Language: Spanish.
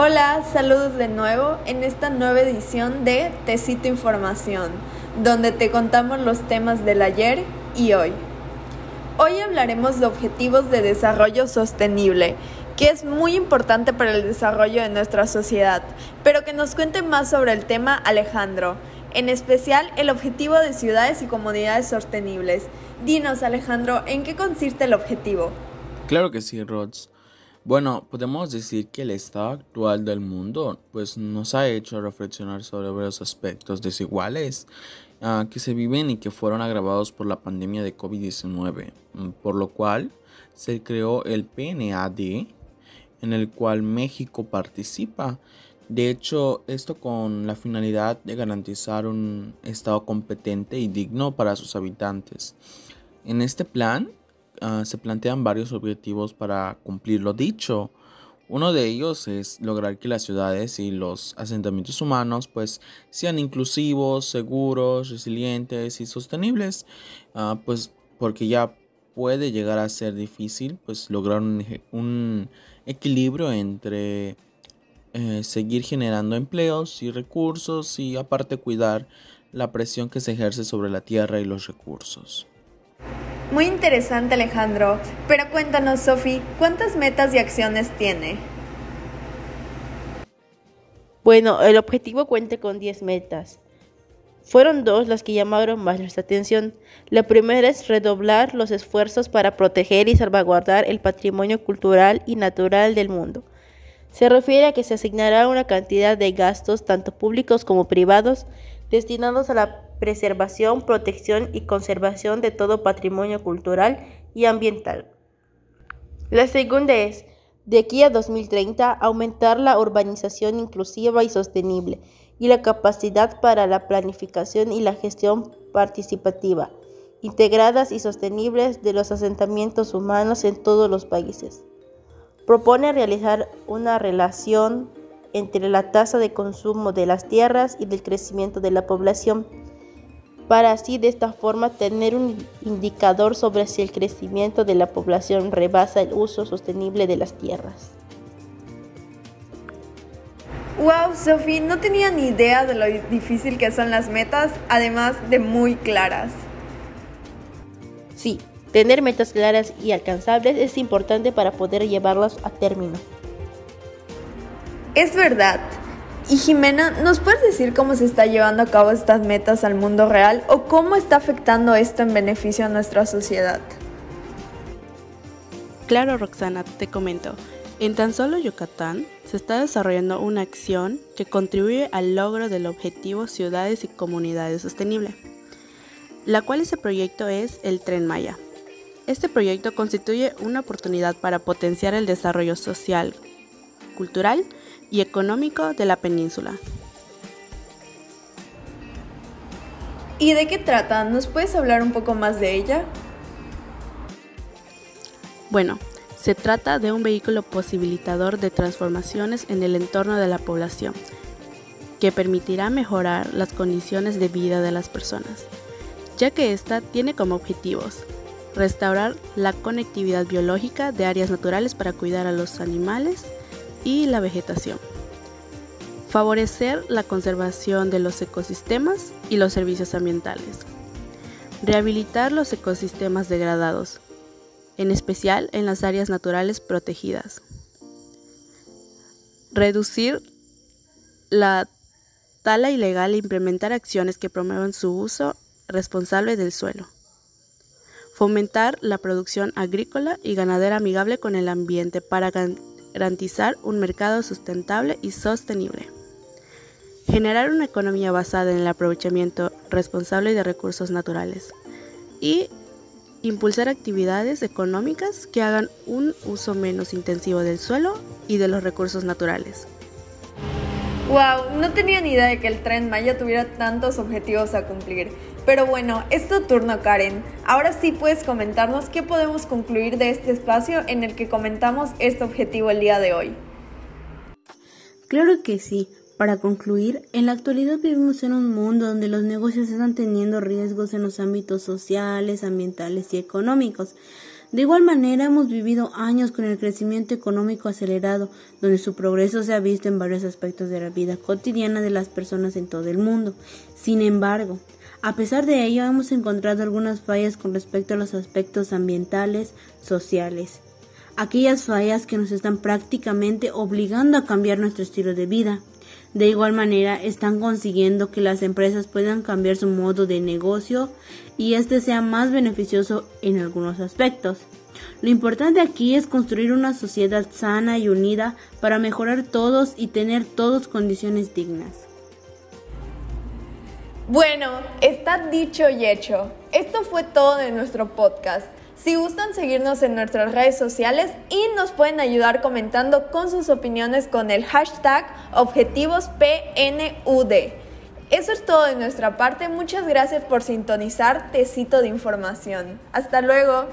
Hola, saludos de nuevo en esta nueva edición de Tecito Información, donde te contamos los temas del ayer y hoy. Hoy hablaremos de objetivos de desarrollo sostenible, que es muy importante para el desarrollo de nuestra sociedad, pero que nos cuente más sobre el tema Alejandro, en especial el objetivo de ciudades y comunidades sostenibles. Dinos Alejandro, ¿en qué consiste el objetivo? Claro que sí, Rods. Bueno, podemos decir que el estado actual del mundo pues nos ha hecho reflexionar sobre varios aspectos desiguales uh, que se viven y que fueron agravados por la pandemia de COVID-19, mm, por lo cual se creó el PNAD en el cual México participa. De hecho, esto con la finalidad de garantizar un estado competente y digno para sus habitantes. En este plan Ah, se plantean varios objetivos para cumplir lo dicho. Uno de ellos es lograr que las ciudades y los asentamientos humanos pues sean inclusivos, seguros, resilientes y sostenibles, ah, pues porque ya puede llegar a ser difícil pues lograr un, equilibrio entre eh, seguir generando empleos y recursos y aparte cuidar la presión que se ejerce sobre la tierra y los recursos. Muy interesante Alejandro, pero cuéntanos Sofi, ¿cuántas metas y acciones tiene? Bueno, el objetivo cuenta con 10 metas. Fueron dos las que llamaron más nuestra atención. La primera es redoblar los esfuerzos para proteger y salvaguardar el patrimonio cultural y natural del mundo. Se refiere a que se asignará una cantidad de gastos, tanto públicos como privados, destinados a la preservación, protección y conservación de todo patrimonio cultural y ambiental. La segunda es, de aquí a 2030, aumentar la urbanización inclusiva y sostenible y la capacidad para la planificación y la gestión participativa, integradas y sostenibles de los asentamientos humanos en todos los países. Propone realizar una relación entre la tasa de consumo de las tierras y del crecimiento de la población, para así de esta forma tener un indicador sobre si el crecimiento de la población rebasa el uso sostenible de las tierras. Wow, Sophie, no tenía ni idea de lo difícil que son las metas, además de muy claras. Sí, tener metas claras y alcanzables es importante para poder llevarlas a término. Es verdad. Y Jimena, ¿nos puedes decir cómo se está llevando a cabo estas metas al mundo real o cómo está afectando esto en beneficio a nuestra sociedad? Claro, Roxana, te comento. En tan solo Yucatán se está desarrollando una acción que contribuye al logro del objetivo Ciudades y Comunidades Sostenible, la cual ese proyecto es el Tren Maya. Este proyecto constituye una oportunidad para potenciar el desarrollo social, cultural y económico de la península. ¿Y de qué trata? ¿Nos puedes hablar un poco más de ella? Bueno, se trata de un vehículo posibilitador de transformaciones en el entorno de la población, que permitirá mejorar las condiciones de vida de las personas, ya que ésta tiene como objetivos restaurar la conectividad biológica de áreas naturales para cuidar a los animales, y la vegetación. Favorecer la conservación de los ecosistemas y los servicios ambientales. Rehabilitar los ecosistemas degradados, en especial en las áreas naturales protegidas. Reducir la tala ilegal e implementar acciones que promuevan su uso responsable del suelo. Fomentar la producción agrícola y ganadera amigable con el ambiente para garantizar un mercado sustentable y sostenible. Generar una economía basada en el aprovechamiento responsable de recursos naturales. Y impulsar actividades económicas que hagan un uso menos intensivo del suelo y de los recursos naturales. Wow, no tenía ni idea de que el tren Maya tuviera tantos objetivos a cumplir. Pero bueno, es tu turno Karen. Ahora sí puedes comentarnos qué podemos concluir de este espacio en el que comentamos este objetivo el día de hoy. Claro que sí. Para concluir, en la actualidad vivimos en un mundo donde los negocios están teniendo riesgos en los ámbitos sociales, ambientales y económicos. De igual manera, hemos vivido años con el crecimiento económico acelerado, donde su progreso se ha visto en varios aspectos de la vida cotidiana de las personas en todo el mundo. Sin embargo, a pesar de ello, hemos encontrado algunas fallas con respecto a los aspectos ambientales, sociales aquellas fallas que nos están prácticamente obligando a cambiar nuestro estilo de vida. De igual manera, están consiguiendo que las empresas puedan cambiar su modo de negocio y este sea más beneficioso en algunos aspectos. Lo importante aquí es construir una sociedad sana y unida para mejorar todos y tener todos condiciones dignas. Bueno, está dicho y hecho. Esto fue todo de nuestro podcast. Si gustan seguirnos en nuestras redes sociales y nos pueden ayudar comentando con sus opiniones con el hashtag ObjetivosPNUD. Eso es todo de nuestra parte. Muchas gracias por sintonizar Tecito de Información. Hasta luego.